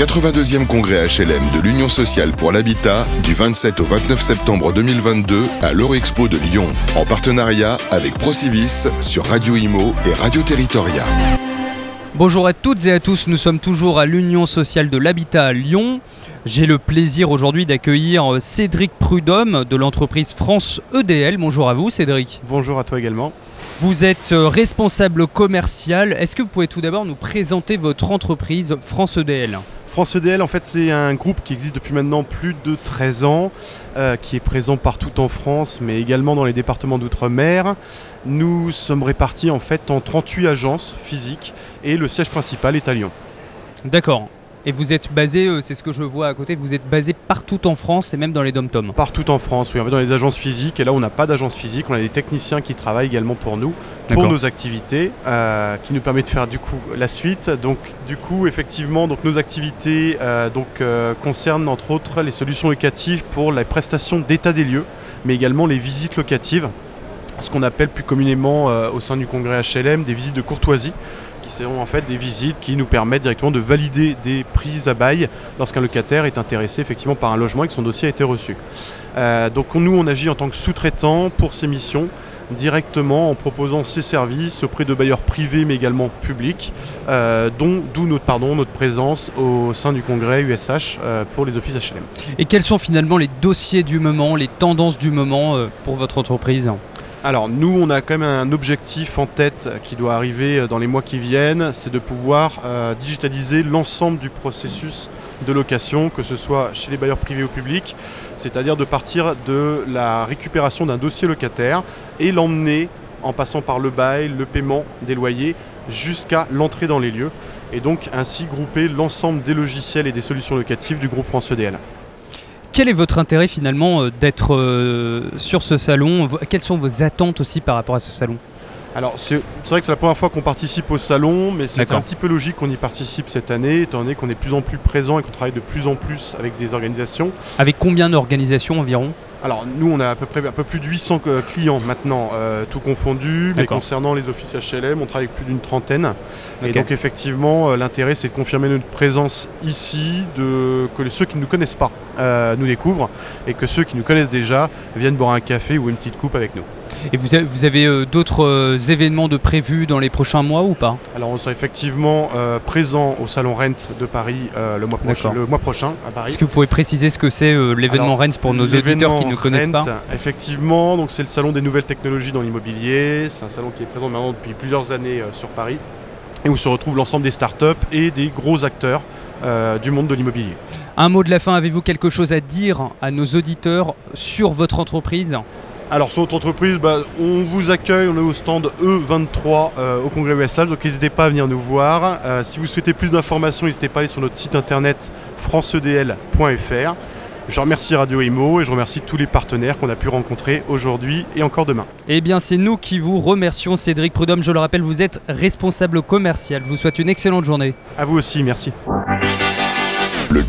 82e congrès HLM de l'Union sociale pour l'habitat du 27 au 29 septembre 2022 à l'Eurexpo de Lyon, en partenariat avec Procivis sur Radio Imo et Radio Territoria. Bonjour à toutes et à tous, nous sommes toujours à l'Union sociale de l'habitat à Lyon. J'ai le plaisir aujourd'hui d'accueillir euh, Cédric Prudhomme de l'entreprise France EDL. Bonjour à vous Cédric. Bonjour à toi également. Vous êtes euh, responsable commercial. Est-ce que vous pouvez tout d'abord nous présenter votre entreprise France EDL France EDL, en fait, c'est un groupe qui existe depuis maintenant plus de 13 ans, euh, qui est présent partout en France, mais également dans les départements d'outre-mer. Nous sommes répartis en fait en 38 agences physiques et le siège principal est à Lyon. D'accord. Et vous êtes basé, euh, c'est ce que je vois à côté, vous êtes basé partout en France et même dans les dom-toms Partout en France, oui. Dans les agences physiques et là on n'a pas d'agence physique, on a des techniciens qui travaillent également pour nous, pour nos activités, euh, qui nous permet de faire du coup la suite. Donc du coup effectivement, donc nos activités euh, donc, concernent entre autres les solutions locatives pour la prestation d'état des lieux, mais également les visites locatives ce qu'on appelle plus communément au sein du congrès HLM des visites de courtoisie c'est en fait des visites qui nous permettent directement de valider des prises à bail lorsqu'un locataire est intéressé effectivement par un logement et que son dossier a été reçu. Euh, donc nous, on agit en tant que sous-traitant pour ces missions directement en proposant ces services auprès de bailleurs privés mais également publics, euh, d'où notre, notre présence au sein du congrès USH euh, pour les offices HLM. Et quels sont finalement les dossiers du moment, les tendances du moment pour votre entreprise? Alors nous, on a quand même un objectif en tête qui doit arriver euh, dans les mois qui viennent, c'est de pouvoir euh, digitaliser l'ensemble du processus de location, que ce soit chez les bailleurs privés ou publics, c'est-à-dire de partir de la récupération d'un dossier locataire et l'emmener en passant par le bail, le paiement des loyers, jusqu'à l'entrée dans les lieux, et donc ainsi grouper l'ensemble des logiciels et des solutions locatives du groupe France EDL. Quel est votre intérêt finalement euh, d'être euh, sur ce salon? Quelles sont vos attentes aussi par rapport à ce salon? Alors c'est vrai que c'est la première fois qu'on participe au salon, mais c'est un petit peu logique qu'on y participe cette année, étant donné qu'on est de plus en plus présent et qu'on travaille de plus en plus avec des organisations. Avec combien d'organisations environ? Alors nous on a à peu près un peu plus de 800 euh, clients maintenant, euh, tout confondu, mais concernant les offices HLM, on travaille avec plus d'une trentaine. Et donc effectivement euh, l'intérêt c'est de confirmer notre présence ici, de, que ceux qui ne nous connaissent pas nous découvrent et que ceux qui nous connaissent déjà viennent boire un café ou une petite coupe avec nous. Et vous avez, vous avez euh, d'autres euh, événements de prévus dans les prochains mois ou pas? Alors on sera effectivement euh, présent au Salon Rent de Paris le, mois prochain, le mois prochain à Paris. Est-ce que vous pouvez préciser ce que c'est l'événement Rent pour nos auditeurs qui ne connaissent pas? Effectivement, donc c'est le salon des nouvelles technologies dans l'immobilier. C'est un salon qui est présent maintenant depuis plusieurs années sur Paris et où se retrouvent l'ensemble des startups et des gros acteurs du monde de l'immobilier. Un mot de la fin, avez-vous quelque chose à dire à nos auditeurs sur votre entreprise? Alors sur notre entreprise, bah, on vous accueille, on est au stand E23 euh, au congrès USH, donc n'hésitez pas à venir nous voir. Euh, si vous souhaitez plus d'informations, n'hésitez pas à aller sur notre site internet franceedl.fr. Je remercie Radio Imo et je remercie tous les partenaires qu'on a pu rencontrer aujourd'hui et encore demain. Eh bien, c'est nous qui vous remercions, Cédric Prudhomme. Je le rappelle, vous êtes responsable commercial. Je vous souhaite une excellente journée. À vous aussi, merci.